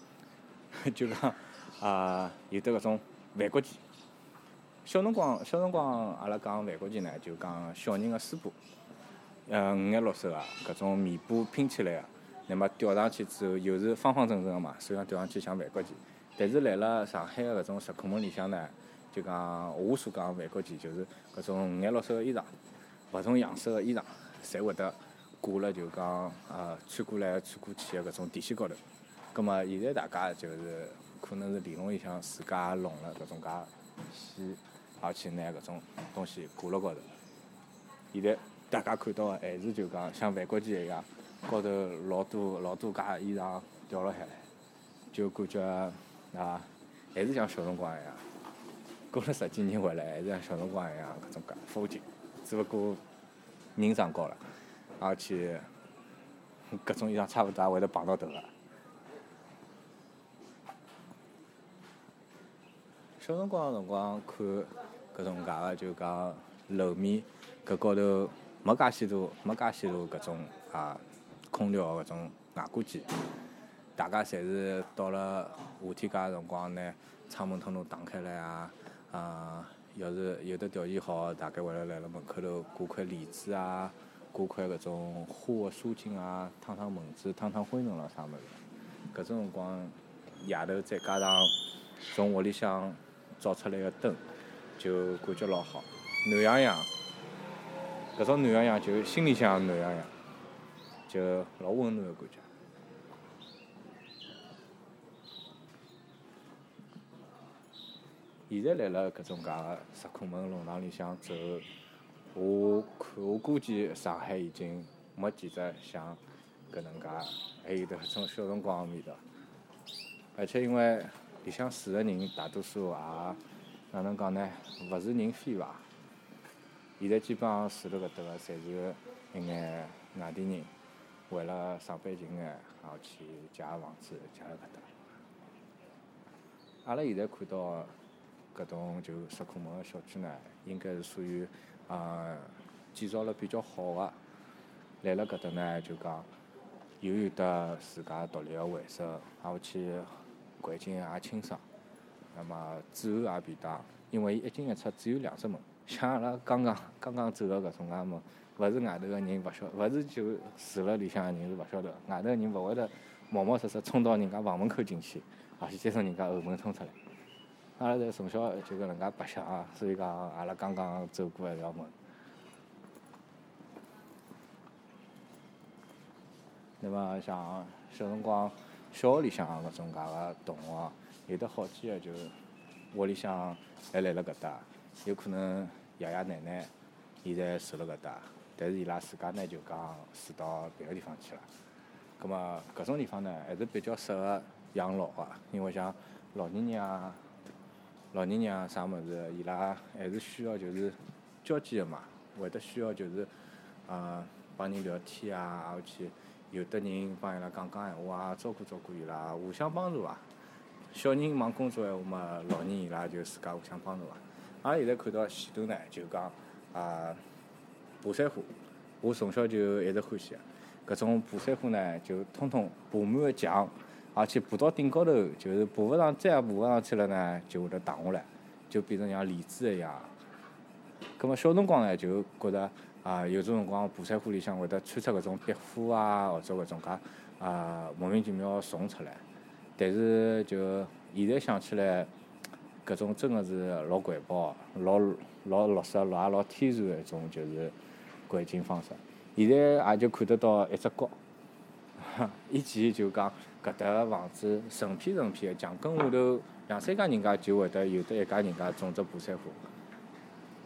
就讲啊，有得搿种万国旗。小辰光小辰光，阿拉讲万国旗呢，就讲小人个书包，呃，五颜六色个搿种棉布拼起来个。那么吊上去之后，又是方方正正个嘛，手上吊上去像万国旗。但是来了上海个搿种石库门里向呢，就讲我所讲万国旗，就是搿种五颜六色个衣裳，勿同样式个衣裳，侪会得挂了就讲呃穿过来穿过去个搿种电线高头。葛末现在大家就是可能是理论里向自家弄了搿种介线，而且拿搿种东西挂辣高头。现在大家看到个还是就讲像万国旗一样。高头老多老多假衣裳掉了下来，就感觉啊，还是像小辰光一样。过了十几年回来，还是像小辰光一样搿种介风景。只勿过人长高了，而且搿种衣裳差勿多也会得碰到头个。小辰光个辰光看搿种介个，就讲楼面搿高头没介许多，没介许多搿种啊空调搿种外挂机。大家侪是到了夏天介个辰光拿窗门通通打开来啊，啊，要是有的条件好，大概会来辣辣门口头挂块帘子啊，挂块搿种花个纱巾啊，烫烫蚊子、烫烫灰尘咾啥物事。搿种辰光夜头再加上从屋里向照出来个灯，就感觉老好，暖洋洋。搿种暖洋洋就心里向暖洋洋，就老温暖个感觉。现在辣辣搿种介个石库门弄堂里向走，我看我估计上海已经没几只像搿能介，还有得搿种小辰光个味道。而且因为里向住个人大多数也哪能讲呢？勿是人非伐？现在基本上住辣搿搭个，侪是一眼外地人，为了上班近眼，然后去借房子借辣搿搭。阿拉现在看到。搿种就石库门个小区呢，应该是属于啊建造了比较好个。来了搿搭呢，就讲又有得自家独立个卫生，而且环境也清爽。那么治安也便当，因为伊一进一出只有两只门。像阿拉刚刚 刚刚走个搿种介门，勿是外头个人勿晓，勿是就住辣里向个人是勿晓得，外头个人勿会得冒冒失失冲到人家房门口进去，而且再从人家后门冲出来。阿拉侪从小就搿能介白相啊，所以讲阿拉刚刚走过一条门。那么像小辰光小学里向搿种介个同学，有得好几个就屋里向还辣辣搿搭，有可能爷爷奶奶现在住辣搿搭，但是伊拉自家呢就讲住到别个地方去了。葛末搿种地方呢还是比较适合养老个，因为像老年人啊。老年人啊，啥物事，伊拉还是需要就是交际个嘛，会得需要就是，呃，帮人聊天啊，而且有的人帮伊拉讲讲闲话啊，照顾照顾伊拉，互相帮助啊。小人忙工作闲话嘛，老人伊拉就自家互相帮助啊。阿拉现在看到前头呢，就讲啊，爬山虎，我从小就一直欢喜个，搿种爬山虎呢，就通通爬满个墙。而且爬到顶高头，就是爬勿上，再也爬勿上去了呢，就会得荡下来，就变成像帘子一样。葛末小辰光呢，就觉着啊，有种辰光爬山虎里向会得穿出搿种壁虎啊，或者搿种介啊莫名其妙虫出来。但是就现在想起来，搿种真个是老环保，老老绿色，老也老天然个一种就是环境方式。现在也就看得到一只角。以前就讲搿搭个房子成片成片个，墙根下头两三家人家就会得有得一家人家种只爬山虎。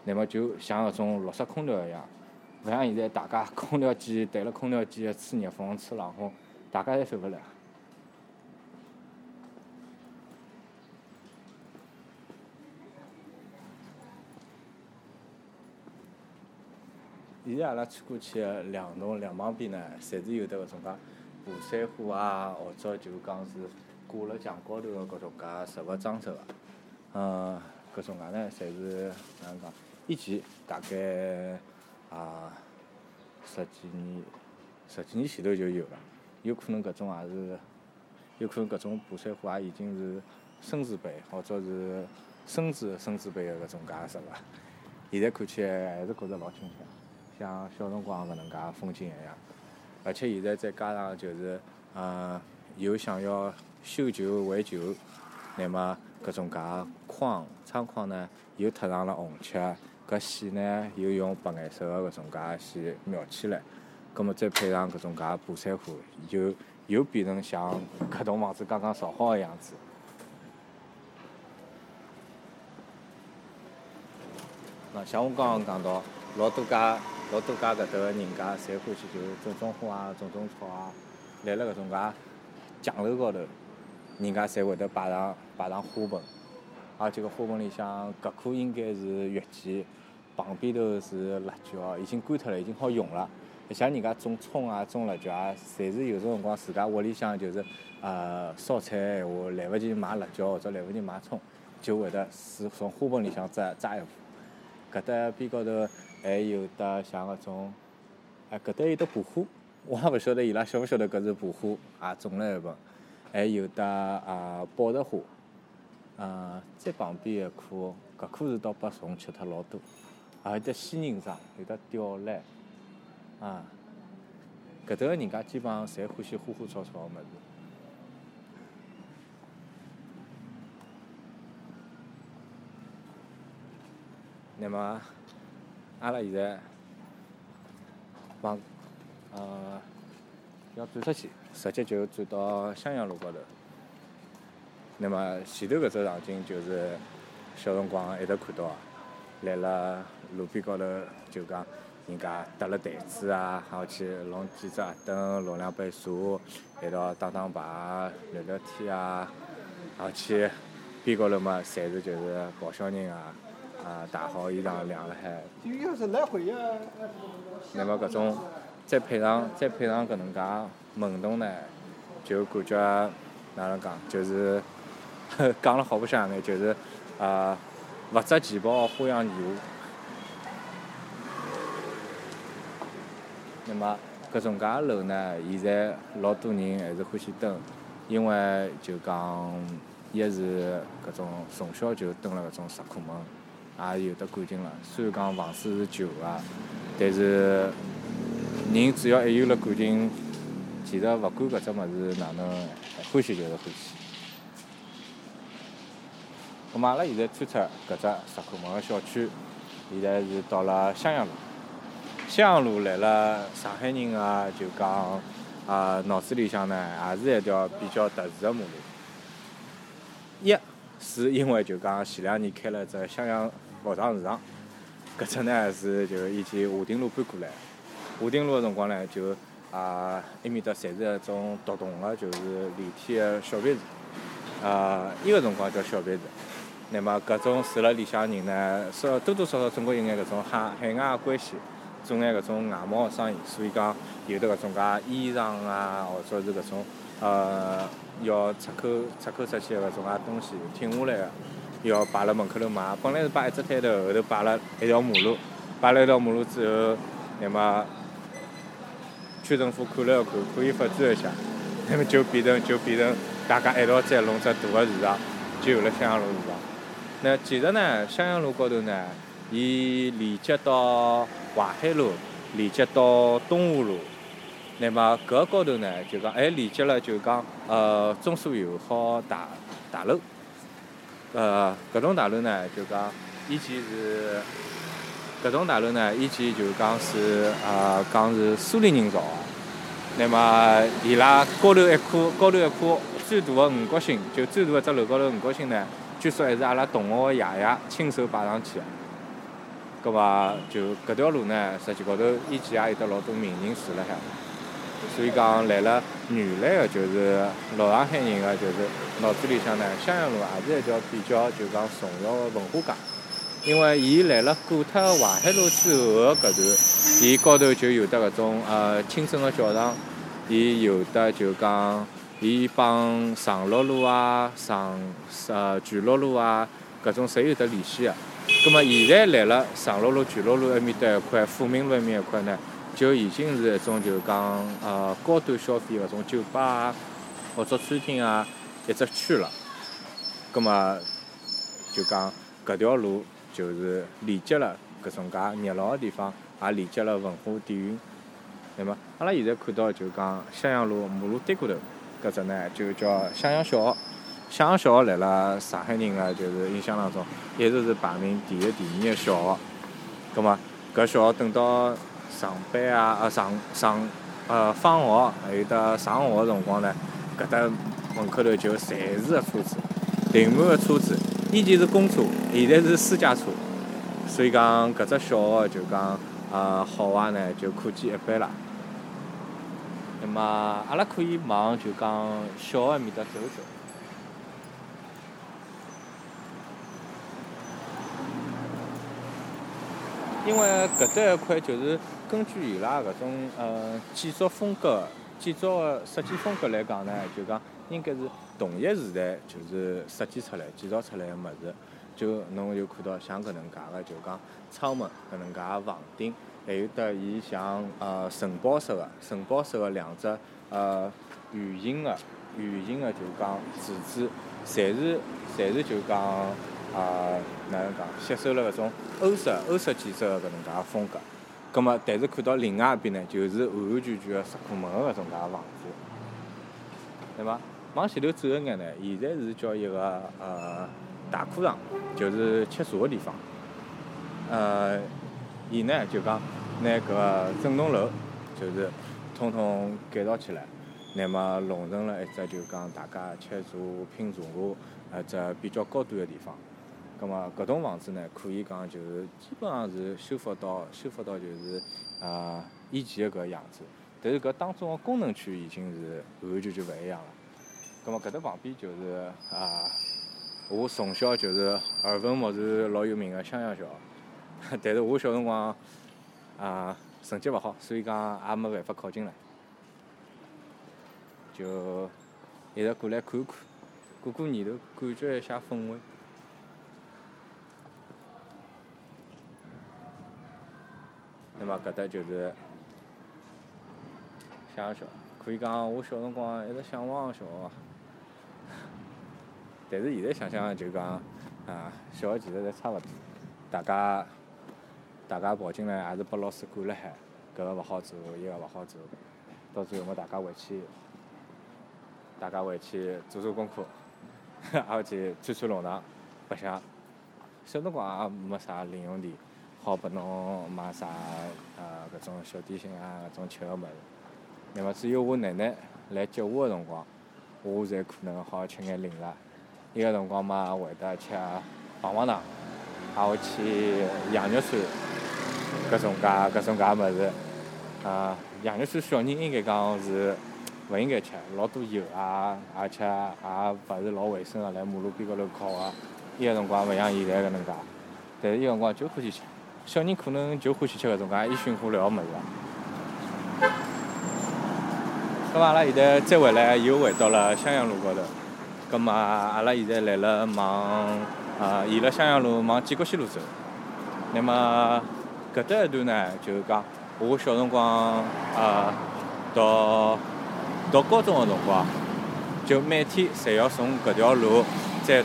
那么就像搿种绿色空调一样，勿像现在大家空调机对了空调机吹热风吹冷风，大家侪受勿了。现在阿拉穿过去个两栋两旁边呢，侪是有得搿种介。爬山虎啊，或者就讲是挂辣墙高头个搿种介植物装饰个，嗯，搿种介呢，侪是哪能讲？以前大概啊十几年、十几年前头就有了，有可能搿种也是，有可能搿种爬山虎也已经是孙子辈，或者是孙子孙子辈个搿种介实物。现在看起来还是觉着老亲切，像小辰光搿能介风景一样。而且现在再加上就是，呃，又想要修旧为旧，那么搿种介框窗框呢又贴上了红漆，搿线呢又用白颜色个搿种介线描起来，葛末再配上搿种介爬山虎，就又变成像搿栋房子刚刚造好个样子。那像我刚刚讲到，老多家。老多家搿搭个人家，侪欢喜就种种花啊，种种草啊，辣辣搿种介墙头高头，人家侪会得摆上摆上花盆，而且搿花盆里向搿棵应该是月季，旁边头是辣椒，已经干脱了，已经好用了。像人家种葱啊、种辣椒啊，侪是有种辰光自家屋里向就是呃烧菜闲话来勿及买辣椒或者来勿及买葱，就会得是从花盆里向摘摘一副。搿搭边高头还有得像搿种，哎，搿搭有得蒲花，我也勿晓得伊拉晓勿晓得搿是蒲花，也种了一盆。还有得啊宝石花，呃，再旁边一棵，搿棵是倒把虫吃脱老多，还有得仙人掌，有得吊兰，啊，搿搭个人家基本上侪欢喜花花草草个物事。那么，阿拉现在往呃要转出去。直接就转到襄阳路高头。那么前头搿只场景就是小辰光一直看到，辣辣路边高头就讲人家搭了台子啊，好去弄几只矮凳，弄两杯茶，一道打打牌、聊聊天啊，好去边高头嘛，侪是就是抱小人啊，啊，汏好衣裳晾辣海。那么搿种再配上再配上搿能介。门洞呢，就感觉哪能讲，就是 讲了好不相眼，就是啊，勿折旗袍花样年华。那么搿种介楼呢，现在老多人还是欢喜蹲，因为就讲一是搿种从小就蹲了搿种石库门，也有得感情了。虽然讲房子是旧个，但是人只要一有了感情。其实勿管搿只物事哪能欢喜就是欢喜。咁么阿拉现在穿出搿只石库门个小区，现在是到了襄阳路。襄阳路来了上海人个就讲啊脑子里向呢，也是一条比较特殊个马路。一是因为就讲前两年开了只襄阳服装市场，搿只呢是就以前华亭路搬过来，华亭路个辰光呢就。啊，埃面搭侪是一种独栋个，就是连体个小别墅。啊，伊个辰光叫小别墅。那么搿种住辣里向人呢，少多多少少总归有眼搿种海海外个关系，做眼搿种外贸个生意，所以讲有的搿种介衣裳啊，或者是搿种呃要出口出口出去个搿种介东西挺下来个，要摆辣门口头卖。本来是摆一只摊头，后头摆了一条马路，摆了一条马路之后，那么。区政府看了一看，可以发展一下，那么就变成就变成大家一道再弄只大个市场，就有了襄阳路市场。那其实呢，襄阳路高头呢，伊连接到淮海路，连接到东湖路，那么搿高头呢，就讲还连接了就讲呃中苏友好大大楼，呃搿栋大楼呢，就讲以前是。搿栋大楼呢，以前就讲是啊，讲是苏联人造。那么伊拉高头一颗高头一颗最大个五角星，就最大个只楼高头五角星呢，据说还是阿拉同学个爷爷亲手摆上去个。搿么就搿条路呢，实际高头以前也有得老多名人住辣海。所以讲来了原来个就是老上海人个，就是脑子里向呢，襄阳路也是一条比较就讲重要个文化街。因为伊来了过脱淮海路之后个搿段，伊高头就有得搿种呃清真个教堂，伊有得就讲，伊帮长乐路啊、长呃全乐路啊搿种侪有得联系个。葛末现在来了长乐路、全乐路埃面搭一块，富民路埃面一块呢，就已经是一种就讲呃高端消费搿种酒吧啊或者餐厅啊一只区了。葛末就讲搿条路。就是连接了搿种介热闹个地方，也连接了文化底蕴。那么，阿拉现在看到就讲襄阳路马路对过头搿只呢，就叫襄阳小学。襄阳小学辣辣上海人个就是印象当中，一直是排名第一、第二个小学。葛末搿小学等到上班啊、呃上上呃放学，还有得上学个辰光呢，搿搭门口头就侪是个车子，停满个车子。以前是公车，现在是私家车，所以讲搿只小学就讲呃好坏呢就可见一斑了。那么阿拉可以往就讲小学面搭走走。因为搿搭一块就是根据伊拉搿种呃建筑风格、建筑个设计风格来讲呢，就讲应该是同一时代就是设计出来、建造出来个物事。就侬就看到像搿能介个，就讲窗门搿能介个房顶，还有得伊像呃城堡式个、城堡式个两只呃圆形个、圆形个就讲柱子，侪是侪是就讲啊哪能讲，吸收了搿种欧式欧式建筑个搿能介风格。葛末但是看到另外一边呢，就是完完全全个石库门个搿种介房子，对伐？往前头走一眼呢，现在是叫一个呃。大课堂就是吃茶个地方，呃，伊呢就讲拿搿整栋楼就是统统改造起来，乃末弄成了一只就讲大家吃茶品茶个一只比较高端个地方。葛末搿栋房子呢，可以讲就是基本上是修复到修复到就是啊以前个搿样子，但是搿当中个功能区已经是完完全全勿一样了。葛末搿搭旁边就是啊。我从小就是耳闻目染老有名个襄阳小学，但是我小辰光啊成绩勿好，所以讲也没办法考进来，就一直过来看看，过过年头，感觉一下氛围。那么搿搭就是襄阳小，可以讲我小辰光一直向往个小学。但是现在想想就讲，啊，小学其实侪差勿多，大家大家跑进来也是拨老师管了海，搿个勿好做，伊个勿好做，到最后么大家回去，大家回去做做功课，挨回去穿穿弄堂白相。小辰光也没啥零用钿，好拨侬买啥呃搿种小点心啊，搿种吃个物事。那么只有我奶奶来接我个辰光，我才可能好吃眼零食。伊个辰光嘛，会得吃棒棒糖，挨下去羊肉串，搿种介搿种介物事。啊，羊肉串小人应该讲是 勿应该吃，老多油啊，而且也勿是老卫生个，辣马路边高头烤个。伊个辰光勿像现在搿能介，但是伊个辰光就欢喜吃。小人可能就欢喜吃搿种介烟熏火燎个物事。咁阿拉现在再回来，又回到了襄阳路高头。葛末阿拉现在来了往啊沿了襄阳路往建国西路走。那么搿搭一段呢，就是讲我小辰光啊到到高中个辰光，就每天侪要从搿条路再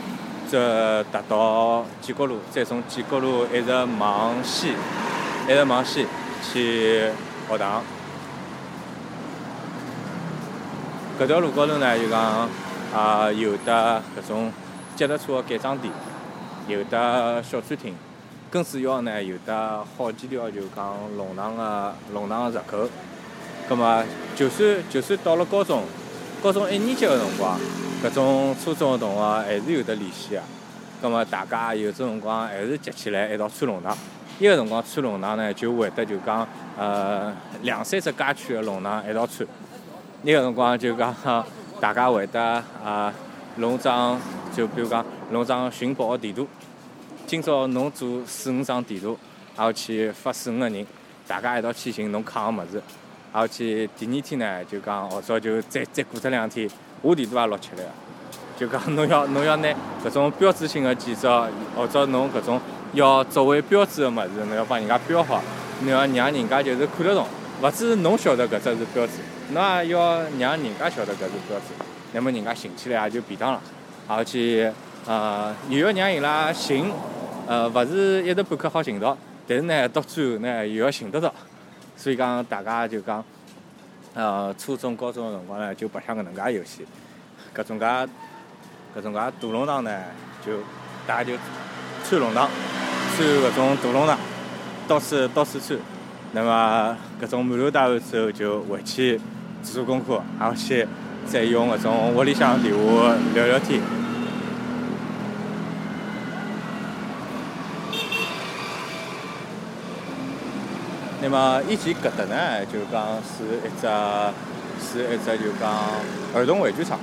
再踏到建国路，再从建国路一直往西，一直往西去学堂。搿条路高头呢，就讲。啊，有的搿种脚踏车个改装店，有的小餐厅，更主要呢，有的好几条就讲弄堂个弄堂个入口。葛末就算就算到了高中，高中一年级个辰光，搿种初中个同学还是有得联系个。葛末大家有种辰光还是集起来一道穿弄堂。伊个辰光穿弄堂呢，就会得就讲呃两三只街区个弄堂一道穿。伊个辰光就讲。大家会得啊弄张，就比如讲弄张寻宝个地图。今朝侬做四五张地图，然后去发四五个人，大家一道去寻侬扛个物事。然后去第二天呢，就讲或者就再再过脱两天，我地图也录起来个。就讲侬要 侬要拿搿种标志性个建筑，或者侬搿种要作为标志个物事，侬要帮人家标好，侬要让人家就是看得懂。勿止侬晓得搿只是标志，侬也要让人家晓得搿是标志，那么人家寻起来也就便当了。而且，呃，又要让伊拉寻，呃，勿是一时半刻好寻到，但是呢，到最后呢，又要寻得到。所以讲，大家就讲，呃，初中、高中个辰光呢，就白相搿能介游戏，搿种介，搿种介大龙堂呢，就大家就穿龙堂，穿搿种大龙堂，到处到处穿。那么，搿种满头大汗之后，就回去做做功课，挨下去再用搿种屋里向电话聊聊天。那么以前搿搭呢，就讲是一只是一只就讲儿童玩具厂。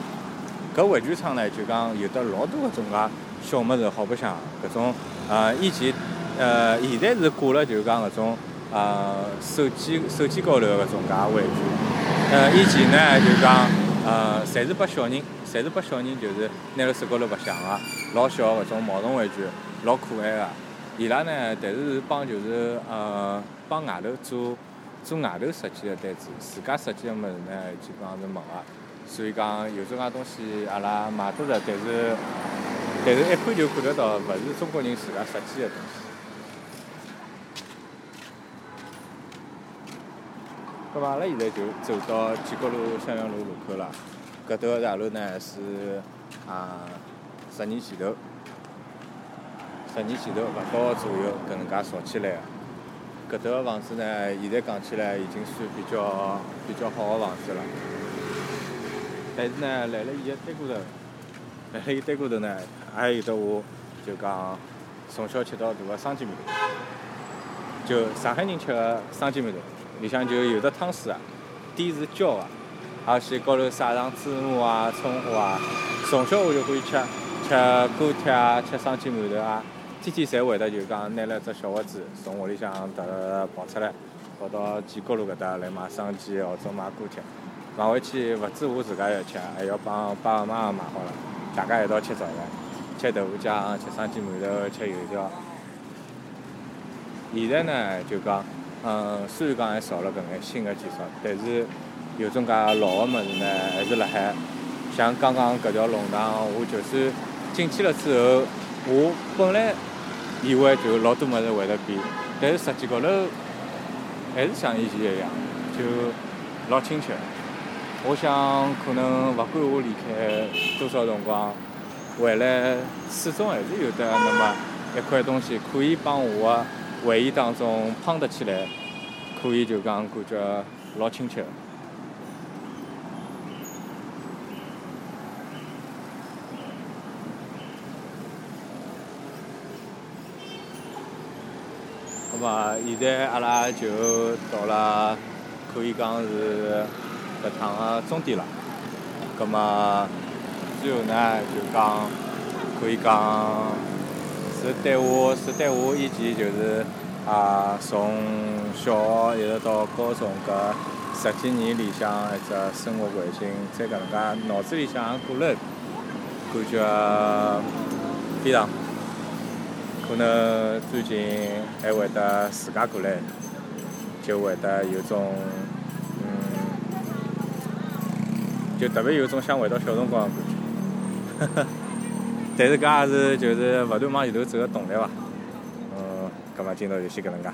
搿玩具厂呢，就讲有得老多搿种介小物事好白相，搿种呃以前呃，现在是挂了就讲搿种呃手机手机高头搿种介玩具。呃，以前呢就讲呃，侪是拨小人，侪是拨小人，就是拿辣手高头白相个，老小搿种毛绒玩具，老可爱个。伊拉呢，但是是帮就是呃帮外头做做外头设计个单子，自家设计个物事呢基本上是没个。所以讲有种介东西阿拉买得着，但是但是一看就看得到，勿是中国人自家设计个东西。咁嘛，阿拉现在就走到建国路襄阳路路口了。搿头个大楼呢是啊十年前头，十年前头勿到左右搿能介造起来个。搿头个房子呢，现在讲起来已经算比较比较好个房子了。但是呢，辣辣伊个对过头，辣辣伊对过头呢，还有得我就讲从小吃到大个生煎馒头，就上海人吃个生煎馒头，里向就有的汤水啊，底是焦个，而且高头撒上芝麻啊、葱花啊。从小我就欢喜吃吃锅贴啊、吃生煎馒头啊，天天侪会得就讲拿了只小盒子从屋里向特跑出来，跑到建国路搿搭来买生煎或者买锅贴。买回去勿止我自家要吃，还要帮爸爸妈妈买好了，大家一道吃早饭，吃豆腐浆，吃生煎馒头，吃油条。现在呢，就讲，嗯，虽然讲还少了搿眼新个技术，但是有种介老个物事呢，还是辣海。像刚刚搿条弄堂，我就算进去了之后，我本来以为就老多物事会得变，但是实际高头还是像以前一样，就老亲切。我想，可能勿管我离开多少辰光，回来始终还是有得那么一块东西，可以帮我个回忆当中碰得起来，可以就讲感觉老亲切。那么现在阿拉就到了，可以讲是。搿趟个终点了，葛末最后呢就讲可以讲是对我是对我以前就是啊从小学一直到高中搿十几年里向一只生活环境，再搿能介脑子里向过了，感觉非常可能最近还会得自家过来，就会得有种嗯。就特别有种想回到小辰光的感觉，但是搿也是就是勿断往前头走个动力伐。嗯，搿么今朝就先搿能介。